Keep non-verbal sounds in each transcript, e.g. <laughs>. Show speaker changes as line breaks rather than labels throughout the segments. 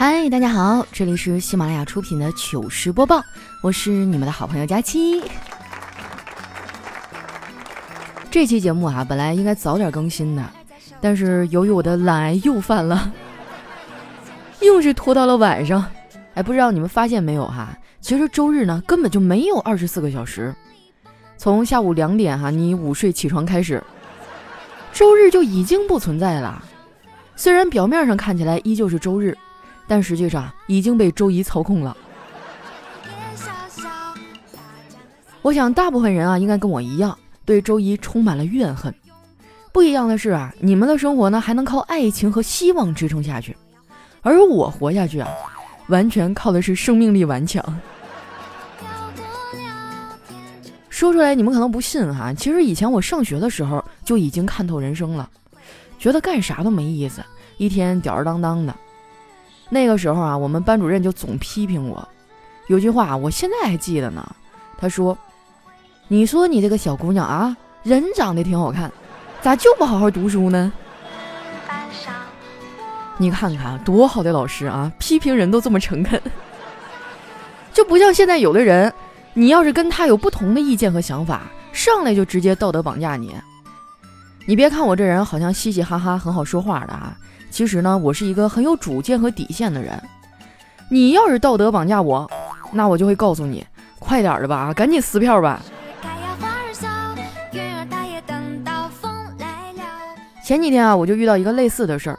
嗨，大家好，这里是喜马拉雅出品的糗事播报，我是你们的好朋友佳期。这期节目啊，本来应该早点更新的，但是由于我的懒癌又犯了，硬是拖到了晚上。哎，不知道你们发现没有哈？其实周日呢，根本就没有二十四个小时，从下午两点哈，你午睡起床开始，周日就已经不存在了。虽然表面上看起来依旧是周日。但实际上已经被周一操控了。我想大部分人啊，应该跟我一样，对周一充满了怨恨。不一样的是啊，你们的生活呢还能靠爱情和希望支撑下去，而我活下去啊，完全靠的是生命力顽强。说出来你们可能不信哈，其实以前我上学的时候就已经看透人生了，觉得干啥都没意思，一天吊儿郎当的。那个时候啊，我们班主任就总批评我，有句话我现在还记得呢。他说：“你说你这个小姑娘啊，人长得挺好看，咋就不好好读书呢？”你看看多好的老师啊，批评人都这么诚恳，就不像现在有的人，你要是跟他有不同的意见和想法，上来就直接道德绑架你。你别看我这人好像嘻嘻哈哈，很好说话的啊。其实呢，我是一个很有主见和底线的人。你要是道德绑架我，那我就会告诉你，快点的吧，赶紧撕票吧。前几天啊，我就遇到一个类似的事儿。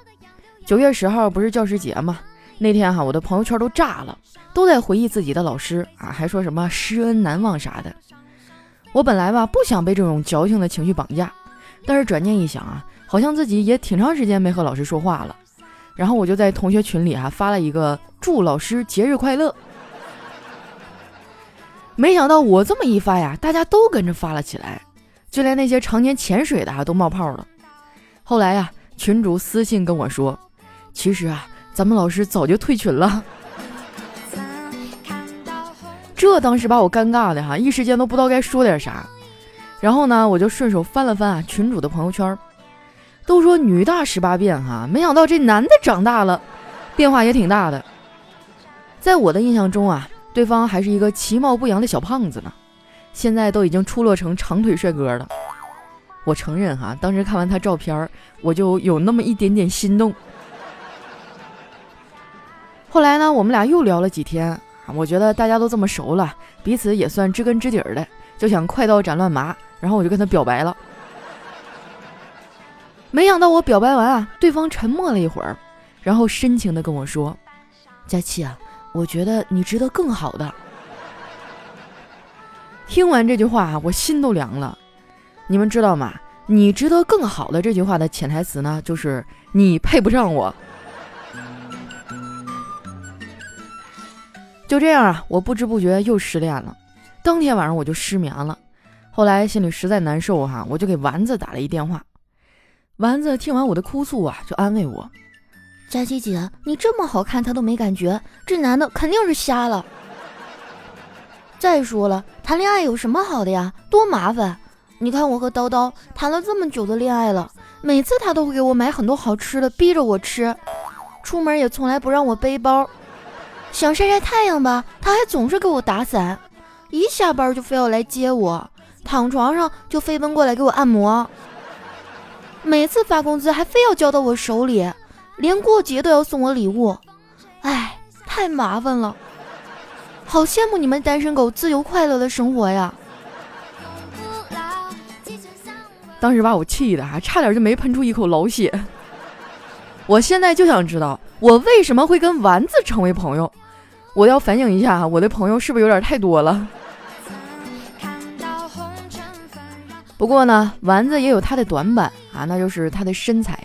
九月十号不是教师节吗？那天哈，我的朋友圈都炸了，都在回忆自己的老师啊，还说什么师恩难忘啥的。我本来吧不想被这种矫情的情绪绑架，但是转念一想啊。好像自己也挺长时间没和老师说话了，然后我就在同学群里哈发了一个祝老师节日快乐。没想到我这么一发呀，大家都跟着发了起来，就连那些常年潜水的啊都冒泡了。后来呀，群主私信跟我说，其实啊，咱们老师早就退群了。这当时把我尴尬的哈，一时间都不知道该说点啥。然后呢，我就顺手翻了翻啊群主的朋友圈。都说女大十八变哈，没想到这男的长大了，变化也挺大的。在我的印象中啊，对方还是一个其貌不扬的小胖子呢，现在都已经出落成长腿帅哥了。我承认哈，当时看完他照片，我就有那么一点点心动。后来呢，我们俩又聊了几天，我觉得大家都这么熟了，彼此也算知根知底的，就想快刀斩乱麻，然后我就跟他表白了。没想到我表白完啊，对方沉默了一会儿，然后深情的跟我说：“佳琪啊，我觉得你值得更好的。”听完这句话，我心都凉了。你们知道吗？你值得更好的这句话的潜台词呢，就是你配不上我。就这样啊，我不知不觉又失恋了。当天晚上我就失眠了。后来心里实在难受哈，我就给丸子打了一电话。丸子听完我的哭诉啊，就安慰我：“
佳琪姐，你这么好看，他都没感觉，这男的肯定是瞎了。再说了，谈恋爱有什么好的呀？多麻烦！你看我和叨叨谈了这么久的恋爱了，每次他都会给我买很多好吃的，逼着我吃，出门也从来不让我背包，想晒晒太阳吧，他还总是给我打伞，一下班就非要来接我，躺床上就飞奔过来给我按摩。”每次发工资还非要交到我手里，连过节都要送我礼物，哎，太麻烦了，好羡慕你们单身狗自由快乐的生活呀！
当时把我气的，还差点就没喷出一口老血。我现在就想知道，我为什么会跟丸子成为朋友？我要反省一下，我的朋友是不是有点太多了？不过呢，丸子也有他的短板啊，那就是他的身材。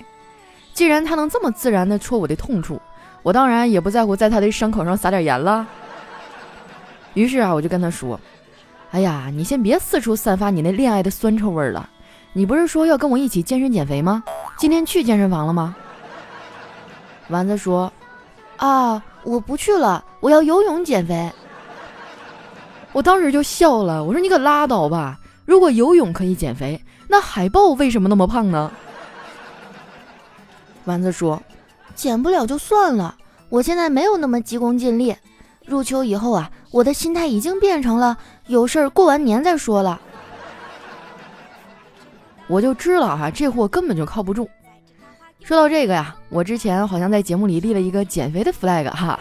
既然他能这么自然的戳我的痛处，我当然也不在乎在他的伤口上撒点盐了。于是啊，我就跟他说：“哎呀，你先别四处散发你那恋爱的酸臭味了。你不是说要跟我一起健身减肥吗？今天去健身房了吗？”丸子说：“
啊，我不去了，我要游泳减肥。”
我当时就笑了，我说：“你可拉倒吧。”如果游泳可以减肥，那海豹为什么那么胖呢？<laughs>
丸子说：“减不了就算了，我现在没有那么急功近利。入秋以后啊，我的心态已经变成了有事儿过完年再说了。
我就知道哈，这货根本就靠不住。说到这个呀，我之前好像在节目里立了一个减肥的 flag 哈，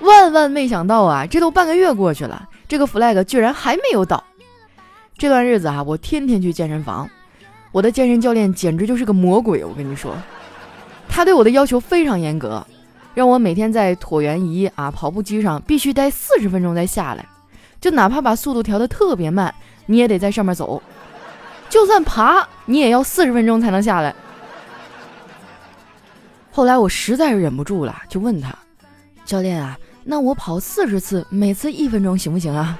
万万没想到啊，这都半个月过去了，这个 flag 居然还没有倒。这段日子啊，我天天去健身房，我的健身教练简直就是个魔鬼，我跟你说，他对我的要求非常严格。让我每天在椭圆仪啊跑步机上必须待四十分钟再下来，就哪怕把速度调得特别慢，你也得在上面走。就算爬，你也要四十分钟才能下来。后来我实在是忍不住了，就问他：“教练啊，那我跑四十次，每次一分钟行不行啊？”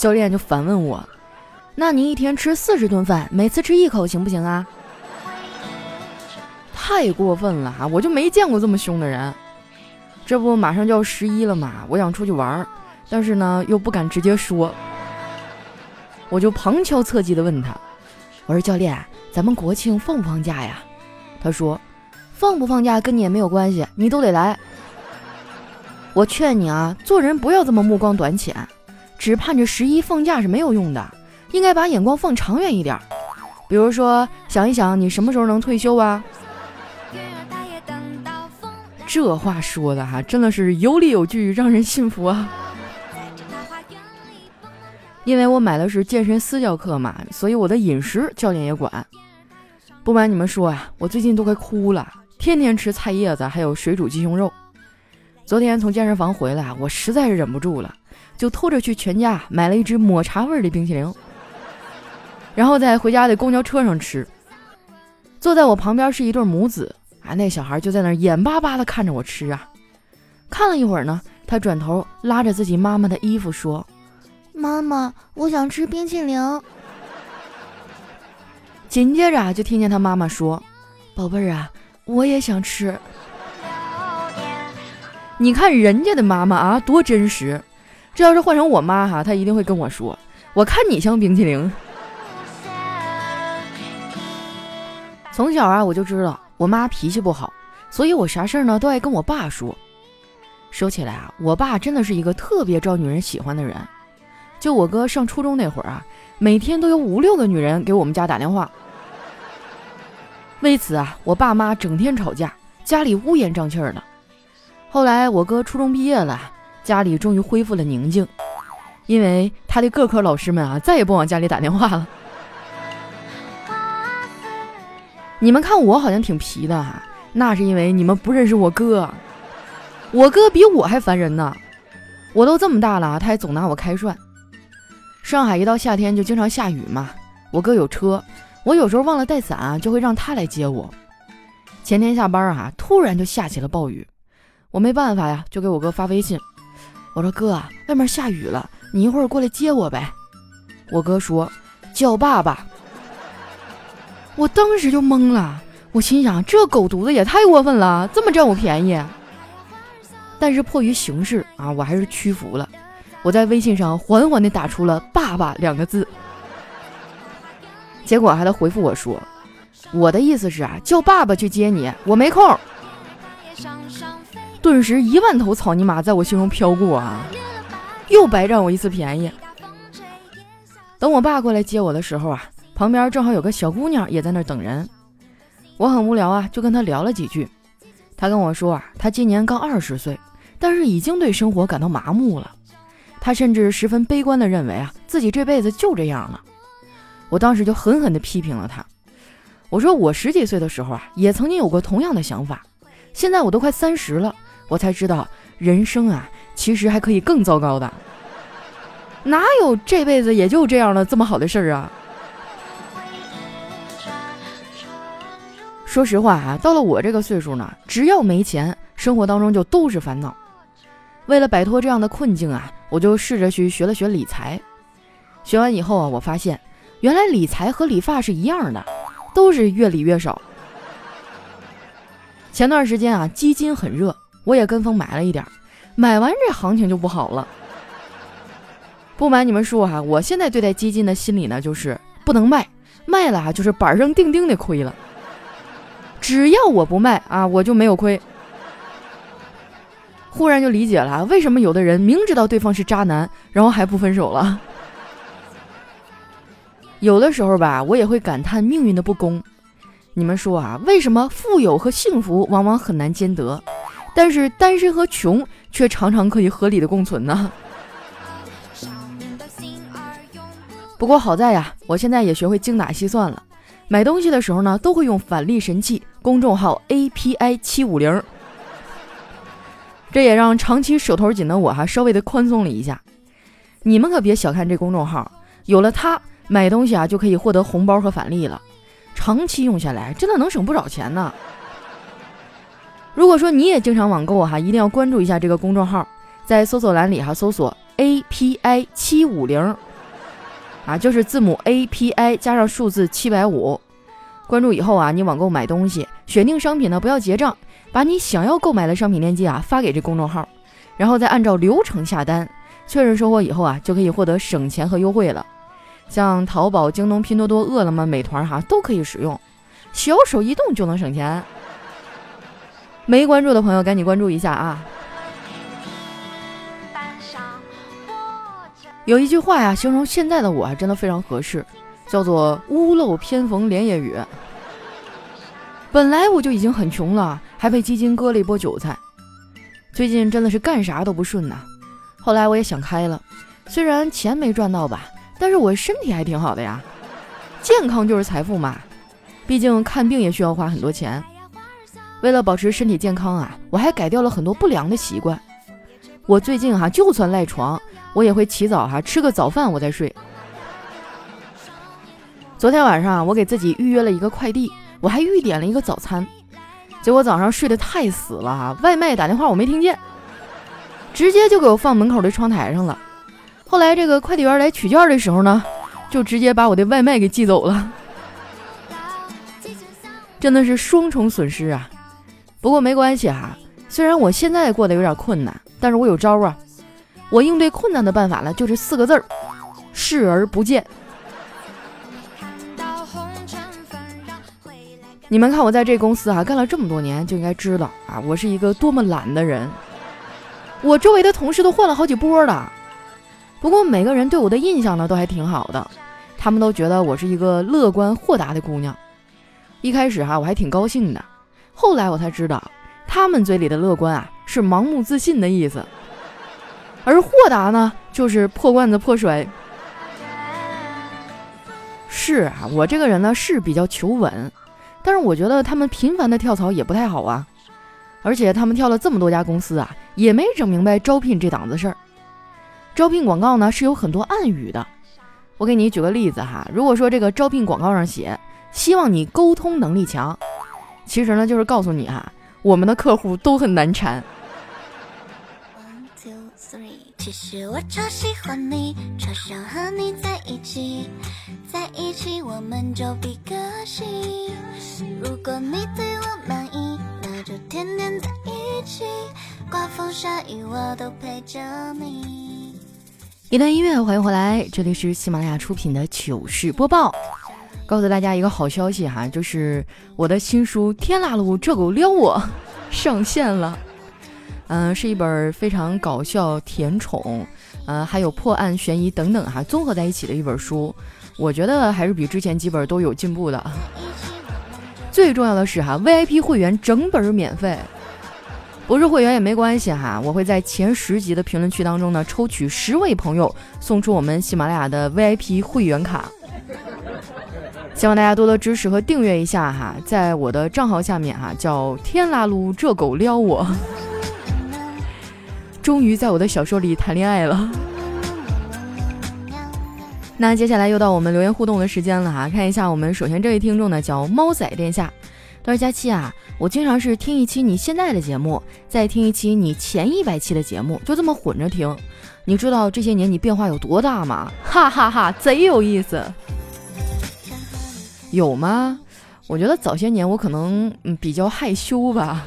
教练就反问我：“那你一天吃四十顿饭，每次吃一口行不行啊？”太过分了哈！我就没见过这么凶的人。这不马上就要十一了嘛，我想出去玩，但是呢又不敢直接说，我就旁敲侧击的问他：“我说教练，咱们国庆放不放假呀？”他说：“放不放假跟你也没有关系，你都得来。”我劝你啊，做人不要这么目光短浅，只盼着十一放假是没有用的，应该把眼光放长远一点。比如说，想一想你什么时候能退休啊？这话说的哈，真的是有理有据，让人信服啊！因为我买的是健身私教课嘛，所以我的饮食教练也管。不瞒你们说啊，我最近都快哭了，天天吃菜叶子，还有水煮鸡胸肉。昨天从健身房回来，我实在是忍不住了，就偷着去全家买了一只抹茶味的冰淇淋，然后在回家的公交车上吃。坐在我旁边是一对母子。啊，那小孩就在那眼巴巴地看着我吃啊，看了一会儿呢，他转头拉着自己妈妈的衣服说：“
妈妈，我想吃冰淇淋。”
紧接着就听见他妈妈说：“宝贝儿啊，我也想吃。”你看人家的妈妈啊，多真实！这要是换成我妈哈，她一定会跟我说：“我看你像冰淇淋。”从小啊，我就知道。我妈脾气不好，所以我啥事儿呢都爱跟我爸说。说起来啊，我爸真的是一个特别招女人喜欢的人。就我哥上初中那会儿啊，每天都有五六个女人给我们家打电话。为此啊，我爸妈整天吵架，家里乌烟瘴气儿的。后来我哥初中毕业了，家里终于恢复了宁静，因为他的各科老师们啊再也不往家里打电话了。你们看我好像挺皮的哈，那是因为你们不认识我哥，我哥比我还烦人呢。我都这么大了，他还总拿我开涮。上海一到夏天就经常下雨嘛，我哥有车，我有时候忘了带伞，就会让他来接我。前天下班啊，突然就下起了暴雨，我没办法呀，就给我哥发微信，我说哥，外面下雨了，你一会儿过来接我呗。我哥说叫爸爸。我当时就懵了，我心想这狗犊子也太过分了，这么占我便宜。但是迫于形势啊，我还是屈服了。我在微信上缓缓地打出了“爸爸”两个字，结果还他回复我说：“我的意思是啊，叫爸爸去接你，我没空。”顿时一万头草泥马在我心中飘过啊，又白占我一次便宜。等我爸过来接我的时候啊。旁边正好有个小姑娘也在那等人，我很无聊啊，就跟她聊了几句。她跟我说啊，她今年刚二十岁，但是已经对生活感到麻木了。她甚至十分悲观地认为啊，自己这辈子就这样了。我当时就狠狠地批评了她。我说我十几岁的时候啊，也曾经有过同样的想法。现在我都快三十了，我才知道人生啊，其实还可以更糟糕的。哪有这辈子也就这样了这么好的事儿啊？说实话啊，到了我这个岁数呢，只要没钱，生活当中就都是烦恼。为了摆脱这样的困境啊，我就试着去学了学理财。学完以后啊，我发现原来理财和理发是一样的，都是越理越少。前段时间啊，基金很热，我也跟风买了一点，买完这行情就不好了。不瞒你们说哈，我现在对待基金的心理呢，就是不能卖，卖了就是板上钉钉的亏了。只要我不卖啊，我就没有亏。忽然就理解了为什么有的人明知道对方是渣男，然后还不分手了。有的时候吧，我也会感叹命运的不公。你们说啊，为什么富有和幸福往往很难兼得，但是单身和穷却常常可以合理的共存呢？不过好在呀，我现在也学会精打细算了。买东西的时候呢，都会用返利神器公众号 API 七五零，这也让长期手头紧的我哈稍微的宽松了一下。你们可别小看这公众号，有了它，买东西啊就可以获得红包和返利了。长期用下来，真的能省不少钱呢。如果说你也经常网购哈，一定要关注一下这个公众号，在搜索栏里哈搜索 API 七五零。啊，就是字母 A P I 加上数字七百五，关注以后啊，你网购买东西，选定商品呢不要结账，把你想要购买的商品链接啊发给这公众号，然后再按照流程下单，确认收货以后啊，就可以获得省钱和优惠了。像淘宝、京东、拼多多、饿了么、美团哈都可以使用，小手一动就能省钱。没关注的朋友赶紧关注一下啊！有一句话呀，形容现在的我还真的非常合适，叫做“屋漏偏逢连夜雨”。本来我就已经很穷了，还被基金割了一波韭菜，最近真的是干啥都不顺呐。后来我也想开了，虽然钱没赚到吧，但是我身体还挺好的呀。健康就是财富嘛，毕竟看病也需要花很多钱。为了保持身体健康啊，我还改掉了很多不良的习惯。我最近哈，就算赖床。我也会起早哈，吃个早饭我再睡。昨天晚上我给自己预约了一个快递，我还预点了一个早餐，结果早上睡得太死了哈，外卖打电话我没听见，直接就给我放门口的窗台上了。后来这个快递员来取件的时候呢，就直接把我的外卖给寄走了，真的是双重损失啊。不过没关系哈，虽然我现在过得有点困难，但是我有招啊。我应对困难的办法呢，就是四个字儿：视而不见。你们看，我在这公司啊干了这么多年，就应该知道啊，我是一个多么懒的人。我周围的同事都换了好几波了，不过每个人对我的印象呢都还挺好的，他们都觉得我是一个乐观豁达的姑娘。一开始哈我还挺高兴的，后来我才知道，他们嘴里的乐观啊是盲目自信的意思。而豁达呢，就是破罐子破摔。是啊，我这个人呢是比较求稳，但是我觉得他们频繁的跳槽也不太好啊。而且他们跳了这么多家公司啊，也没整明白招聘这档子事儿。招聘广告呢是有很多暗语的，我给你举个例子哈。如果说这个招聘广告上写希望你沟通能力强，其实呢就是告诉你哈，我们的客户都很难缠。其实我超喜欢你，超想和你在一起，在一起我们就比个心。如果你对我满意，那就天天在一起，刮风下雨我都陪着你。一段音乐，欢迎回来，这里是喜马拉雅出品的糗事播报。告诉大家一个好消息哈，就是我的新书《天辣路这狗撩我》<laughs> 上线了。嗯，是一本非常搞笑、甜宠，呃，还有破案、悬疑等等哈，综合在一起的一本书。我觉得还是比之前几本都有进步的。最重要的是哈，VIP 会员整本免费，不是会员也没关系哈。我会在前十集的评论区当中呢，抽取十位朋友送出我们喜马拉雅的 VIP 会员卡。希望大家多多支持和订阅一下哈，在我的账号下面哈，叫天啦噜这狗撩我。<laughs> 终于在我的小说里谈恋爱了。那接下来又到我们留言互动的时间了哈，看一下我们首先这位听众呢叫猫仔殿下，他说佳期啊，我经常是听一期你现在的节目，再听一期你前一百期的节目，就这么混着听。你知道这些年你变化有多大吗？哈哈哈，贼有意思。有吗？我觉得早些年我可能嗯比较害羞吧。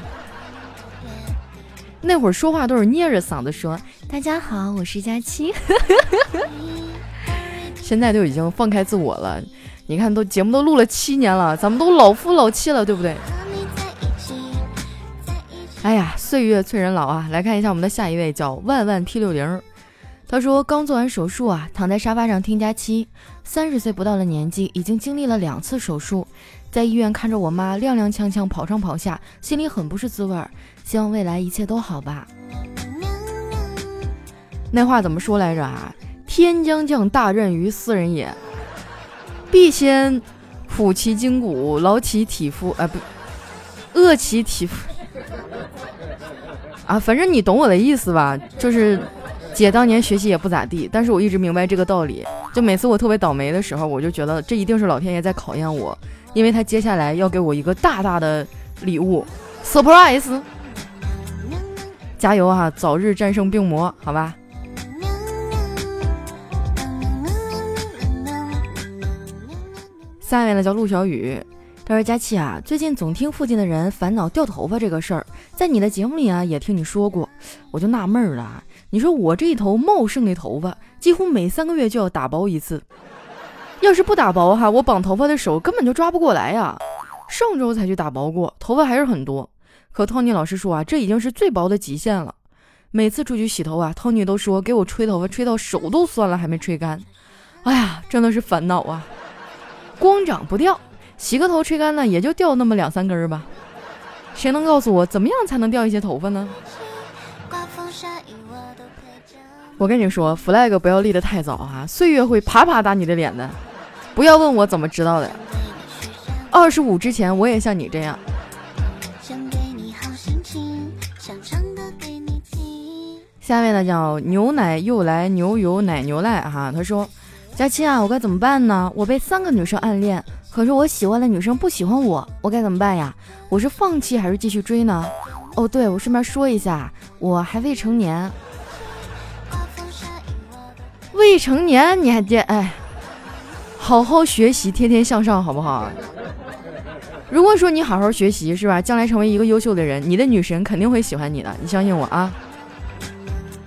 <laughs> 那会儿说话都是捏着嗓子说：“大家好，我是佳期。<laughs> ”现在都已经放开自我了。你看，都节目都录了七年了，咱们都老夫老妻了，对不对？哎呀，岁。岁月催人老啊！来看一下我们的下一位，叫万万 T 六零。他说刚做完手术啊，躺在沙发上听假期。三十岁不到的年纪，已经经历了两次手术，在医院看着我妈踉踉跄跄跑上跑下，心里很不是滋味儿。希望未来一切都好吧。那话怎么说来着啊？天将降大任于斯人也，必先苦其筋骨，劳其体肤，哎不，饿其体肤。啊，反正你懂我的意思吧？就是姐当年学习也不咋地，但是我一直明白这个道理。就每次我特别倒霉的时候，我就觉得这一定是老天爷在考验我，因为他接下来要给我一个大大的礼物，surprise！加油啊，早日战胜病魔，好吧？下一位呢叫陆小雨。他说：“佳琪啊，最近总听附近的人烦恼掉头发这个事儿，在你的节目里啊也听你说过，我就纳闷了。你说我这一头茂盛的头发，几乎每三个月就要打薄一次，要是不打薄哈，我绑头发的手根本就抓不过来呀。上周才去打薄过，头发还是很多。可 Tony 老师说啊，这已经是最薄的极限了。每次出去洗头啊，Tony 都说给我吹头发，吹到手都酸了，还没吹干。哎呀，真的是烦恼啊，光长不掉。”洗个头吹干呢，也就掉那么两三根吧。谁能告诉我怎么样才能掉一些头发呢？我跟你说，flag 不要立得太早啊，岁月会啪啪打你的脸的。不要问我怎么知道的。二十五之前我也像你这样。下面呢叫牛奶又来牛油奶牛赖哈，他说：佳期啊，我该怎么办呢？我被三个女生暗恋。可是我喜欢的女生不喜欢我，我该怎么办呀？我是放弃还是继续追呢？哦，对，我顺便说一下，我还未成年。未成年你还见？哎，好好学习，天天向上，好不好？如果说你好好学习，是吧？将来成为一个优秀的人，你的女神肯定会喜欢你的，你相信我啊！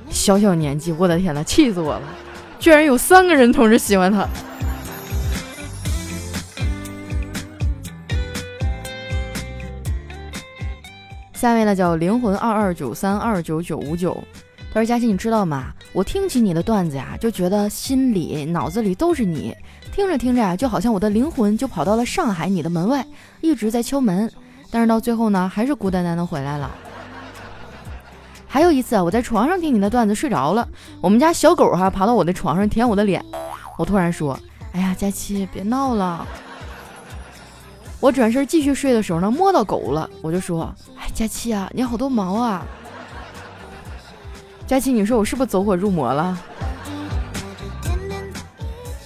小小年纪，我的天呐，气死我了！居然有三个人同时喜欢他。下位呢叫灵魂二二九三二九九五九，他说：“佳琪，你知道吗？我听起你的段子呀，就觉得心里、脑子里都是你。听着听着呀，就好像我的灵魂就跑到了上海你的门外，一直在敲门。但是到最后呢，还是孤单单的回来了。还有一次啊，我在床上听你的段子睡着了，我们家小狗哈爬到我的床上舔我的脸，我突然说：哎呀，佳琪别闹了。我转身继续睡的时候呢，摸到狗了，我就说。”哎佳琪啊，你好多毛啊！佳琪，你说我是不是走火入魔了？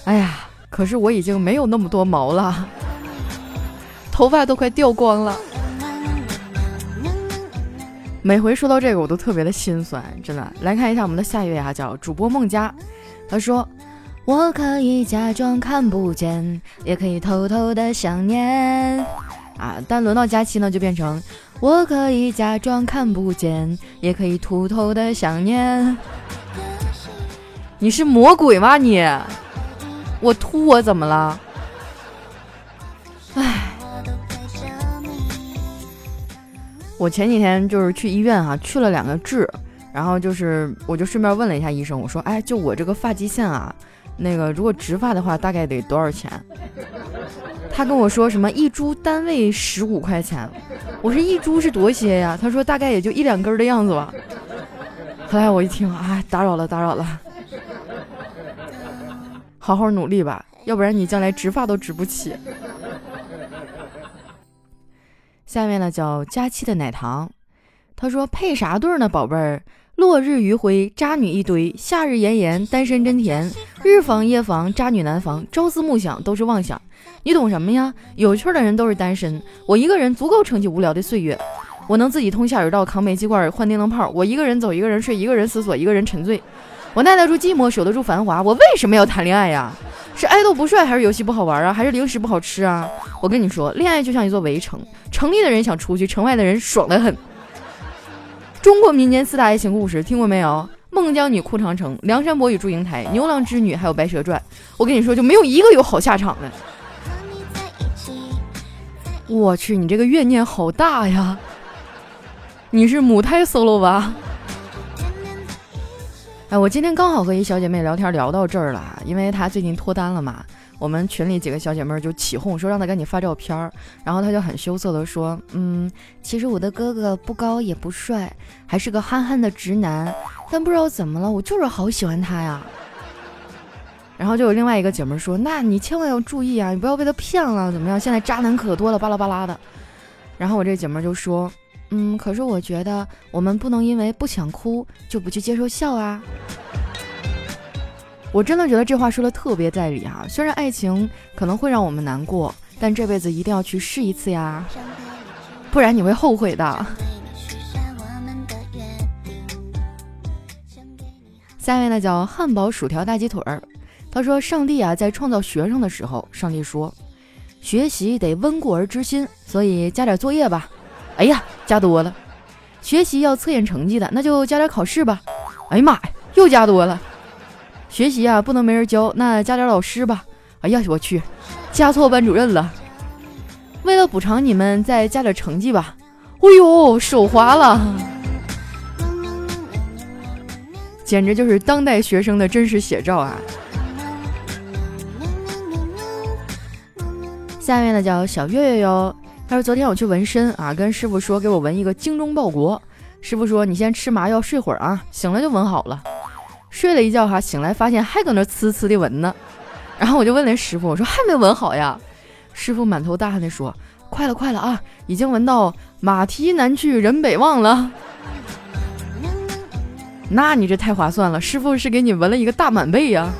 哎呀，可是我已经没有那么多毛了，头发都快掉光了。每回说到这个，我都特别的心酸，真的。来看一下我们的下一位啊，叫主播孟佳，他说：“我可以假装看不见，也可以偷偷的想念。”啊，但轮到佳期呢，就变成。我可以假装看不见，也可以偷偷的想念。你是魔鬼吗你？我秃我怎么了？唉，我前几天就是去医院啊，去了两个痣，然后就是我就顺便问了一下医生，我说，哎，就我这个发际线啊，那个如果植发的话，大概得多少钱？他跟我说什么一株单位十五块钱，我说一株是多些呀？他说大概也就一两根的样子吧。后来我一听，哎，打扰了，打扰了，好好努力吧，要不然你将来植发都植不起。下面呢叫佳期的奶糖，他说配啥对呢，宝贝儿？落日余晖，渣女一堆；夏日炎炎，单身真甜。日防夜防，渣女难防。朝思暮想，都是妄想。你懂什么呀？有趣的人都是单身。我一个人足够撑起无聊的岁月。我能自己通下水道，扛煤气罐，换电灯泡。我一个人走，一个人睡，一个人思索，一个人沉醉。我耐得住寂寞，守得住繁华。我为什么要谈恋爱呀？是爱豆不帅，还是游戏不好玩啊？还是零食不好吃啊？我跟你说，恋爱就像一座围城，城里的人想出去，城外的人爽得很。中国民间四大爱情故事听过没有？孟姜女哭长城，梁山伯与祝英台，牛郎织女，还有白蛇传。我跟你说，就没有一个有好下场的。我去，你这个怨念好大呀！你是母胎 solo 吧？哎，我今天刚好和一小姐妹聊天聊到这儿了，因为她最近脱单了嘛。我们群里几个小姐妹就起哄说让她赶紧发照片儿，然后她就很羞涩的说：“嗯，其实我的哥哥不高也不帅，还是个憨憨的直男，但不知道怎么了，我就是好喜欢他呀。<laughs> ”然后就有另外一个姐妹说：“那你千万要注意啊，你不要被他骗了，怎么样？现在渣男可多了，巴拉巴拉的。”然后我这姐妹就说。嗯，可是我觉得我们不能因为不想哭就不去接受笑啊！我真的觉得这话说的特别在理啊。虽然爱情可能会让我们难过，但这辈子一定要去试一次呀，不然你会后悔的。下面呢叫汉堡薯条大鸡腿儿，他说：“上帝啊，在创造学生的时候，上帝说，学习得温故而知新，所以加点作业吧。”哎呀，加多了！学习要测验成绩的，那就加点考试吧。哎呀妈呀，又加多了！学习啊，不能没人教，那加点老师吧。哎呀，我去，加错班主任了。为了补偿你们，再加点成绩吧。哎呦，手滑了，简直就是当代学生的真实写照啊！下面呢，叫小月月哟。他说：“昨天我去纹身啊，跟师傅说给我纹一个精忠报国。师傅说你先吃麻药睡会儿啊，醒了就纹好了。睡了一觉哈，醒来发现还搁那呲呲的纹呢。<laughs> 然后我就问那师傅，我说还没纹好呀？师傅满头大汗的说：快了快了啊，已经纹到马蹄南去人北望了。<laughs> 那你这太划算了，师傅是给你纹了一个大满背呀。”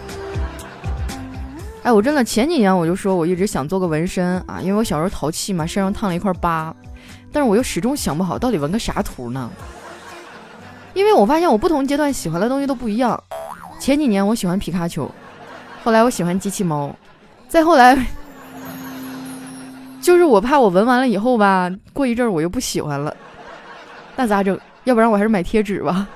哎，我真的前几年我就说我一直想做个纹身啊，因为我小时候淘气嘛，身上烫了一块疤，但是我又始终想不好到底纹个啥图呢？因为我发现我不同阶段喜欢的东西都不一样。前几年我喜欢皮卡丘，后来我喜欢机器猫，再后来 <laughs> 就是我怕我纹完了以后吧，过一阵儿我又不喜欢了，那咋整？要不然我还是买贴纸吧。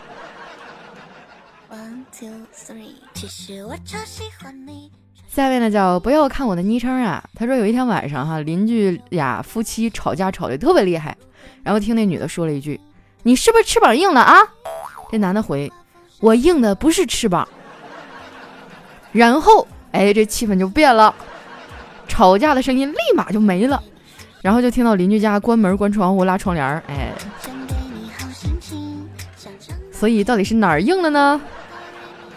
One two three，其实我超喜欢你。下面呢叫不要看我的昵称啊，他说有一天晚上哈，邻居俩夫妻吵架吵得特别厉害，然后听那女的说了一句：“你是不是翅膀硬了啊？”这男的回：“我硬的不是翅膀。”然后哎，这气氛就变了，吵架的声音立马就没了，然后就听到邻居家关门关窗户拉窗帘儿，哎，所以到底是哪儿硬了呢？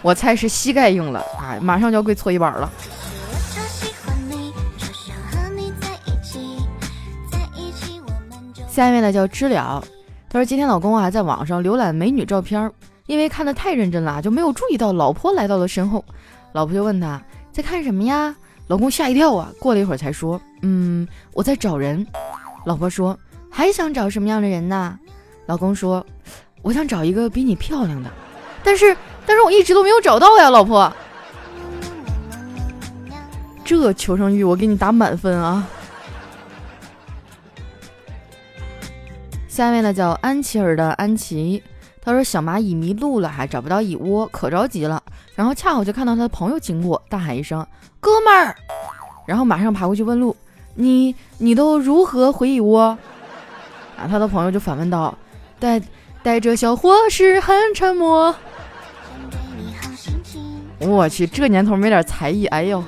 我猜是膝盖硬了，哎，马上就要跪搓衣板了。下面呢叫知了，他说今天老公啊在网上浏览美女照片，因为看的太认真了，就没有注意到老婆来到了身后。老婆就问他在看什么呀？老公吓一跳啊，过了一会儿才说，嗯，我在找人。老婆说还想找什么样的人呢？老公说，我想找一个比你漂亮的，但是。但是我一直都没有找到呀，老婆。这求生欲我给你打满分啊！下面呢叫安琪儿的安琪，他说小蚂蚁迷路了，还找不到蚁窝，可着急了。然后恰好就看到他的朋友经过，大喊一声：“哥们儿！”然后马上爬过去问路：“你你都如何回蚁窝？” <laughs> 啊，他的朋友就反问道：“带带着小伙是很沉默。”我去，这年头没点才艺，哎呦，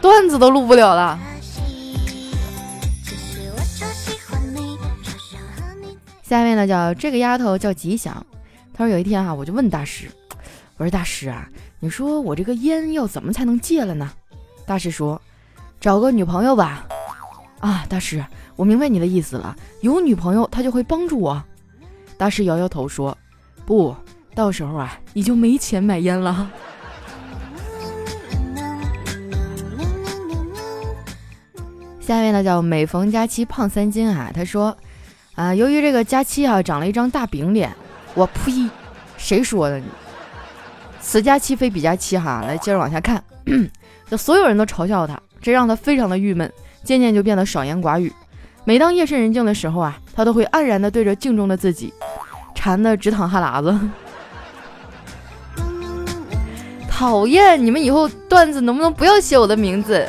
段子都录不了了。下面呢，叫这个丫头叫吉祥。她说有一天啊，我就问大师，我说大师啊，你说我这个烟要怎么才能戒了呢？大师说，找个女朋友吧。啊，大师，我明白你的意思了，有女朋友她就会帮助我。大师摇摇头说，不，到时候啊，你就没钱买烟了。下面呢叫每逢佳期胖三斤啊，他说，啊，由于这个佳期啊长了一张大饼脸，我呸，谁说的？此佳期非彼佳期哈，来接着往下看，<clears throat> 就所有人都嘲笑他，这让他非常的郁闷，渐渐就变得少言寡语。每当夜深人静的时候啊，他都会黯然的对着镜中的自己，馋的直淌哈喇子。讨厌！你们以后段子能不能不要写我的名字？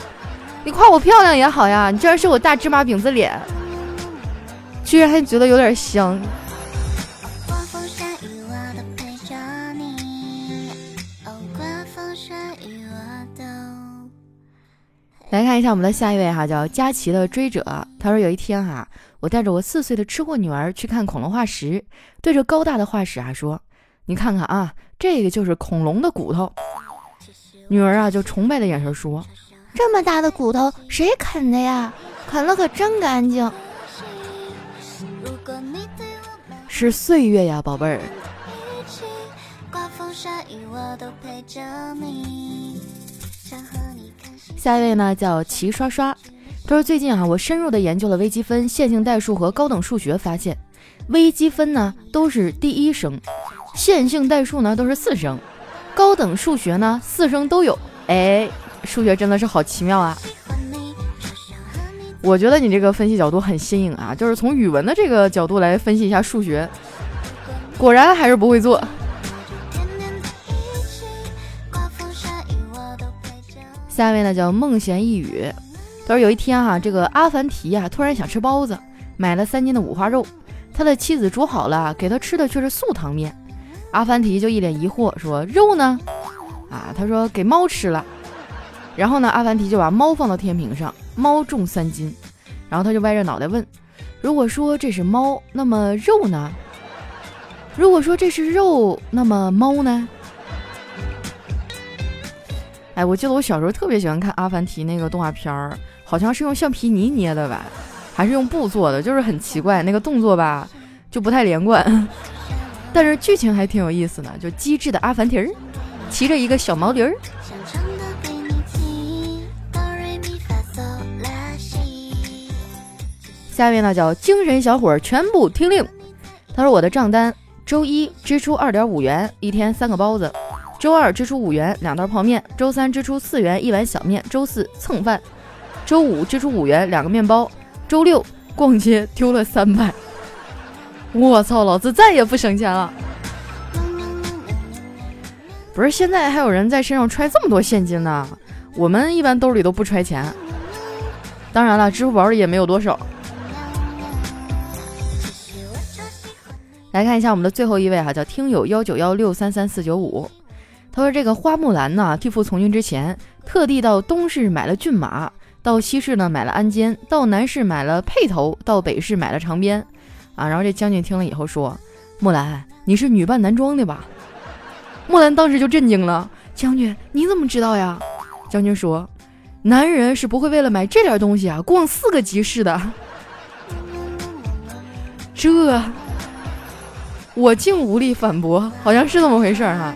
你夸我漂亮也好呀，你居然是我大芝麻饼子脸，居然还觉得有点香。来看一下我们的下一位哈，叫佳琪的追者。他说有一天哈，我带着我四岁的吃货女儿去看恐龙化石，对着高大的化石啊说：“你看看啊，这个就是恐龙的骨头。<laughs> ”女儿啊就崇拜的眼神说：“
这么大的骨头谁啃的呀？啃了可真干净。”
是岁月呀，宝贝儿。下一位呢叫齐刷刷，他说最近啊，我深入的研究了微积分、线性代数和高等数学，发现微积分呢都是第一声，线性代数呢都是四声，高等数学呢四声都有。哎，数学真的是好奇妙啊！我觉得你这个分析角度很新颖啊，就是从语文的这个角度来分析一下数学，果然还是不会做。下一位呢叫梦闲一语，他说有一天哈，这个阿凡提呀突然想吃包子，买了三斤的五花肉，他的妻子煮好了给他吃的却是素汤面，阿凡提就一脸疑惑说肉呢？啊，他说给猫吃了，然后呢，阿凡提就把猫放到天平上。猫重三斤，然后他就歪着脑袋问：“如果说这是猫，那么肉呢？如果说这是肉，那么猫呢？”哎，我记得我小时候特别喜欢看阿凡提那个动画片儿，好像是用橡皮泥捏的吧，还是用布做的，就是很奇怪，那个动作吧就不太连贯，<laughs> 但是剧情还挺有意思的，就机智的阿凡提儿骑着一个小毛驴儿。下面呢叫精神小伙儿全部听令。他说我的账单：周一支出二点五元，一天三个包子；周二支出五元，两袋泡面；周三支出四元，一碗小面；周四蹭饭；周五支出五元，两个面包；周六逛街丢了三百。我操，老子再也不省钱了。不是现在还有人在身上揣这么多现金呢？我们一般兜里都不揣钱。当然了，支付宝里也没有多少。来看一下我们的最后一位哈，叫听友幺九幺六三三四九五。他说：“这个花木兰呢，替父从军之前，特地到东市买了骏马，到西市呢买了鞍鞯，到南市买了辔头，到北市买了长鞭。啊，然后这将军听了以后说：‘木兰，你是女扮男装的吧？’ <laughs> 木兰当时就震惊了。将军，你怎么知道呀？将军说：‘男人是不会为了买这点东西啊，逛四个集市的。’这。”我竟无力反驳，好像是这么回事儿哈。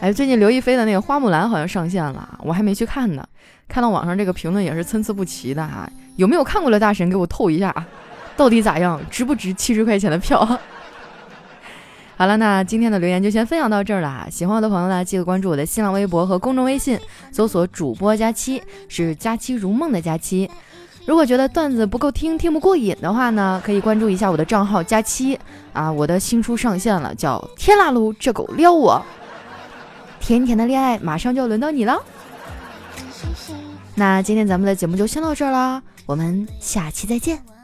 哎，最近刘亦菲的那个《花木兰》好像上线了，我还没去看呢。看到网上这个评论也是参差不齐的哈。有没有看过的大神给我透一下，到底咋样，值不值七十块钱的票？<laughs> 好了，那今天的留言就先分享到这儿了。喜欢我的朋友呢，记得关注我的新浪微博和公众微信，搜索“主播佳期”，是“佳期如梦”的佳期。如果觉得段子不够听，听不过瘾的话呢，可以关注一下我的账号佳期啊，我的新书上线了，叫《天啦噜这狗撩我》，甜甜的恋爱马上就要轮到你了。那今天咱们的节目就先到这儿啦，我们下期再见。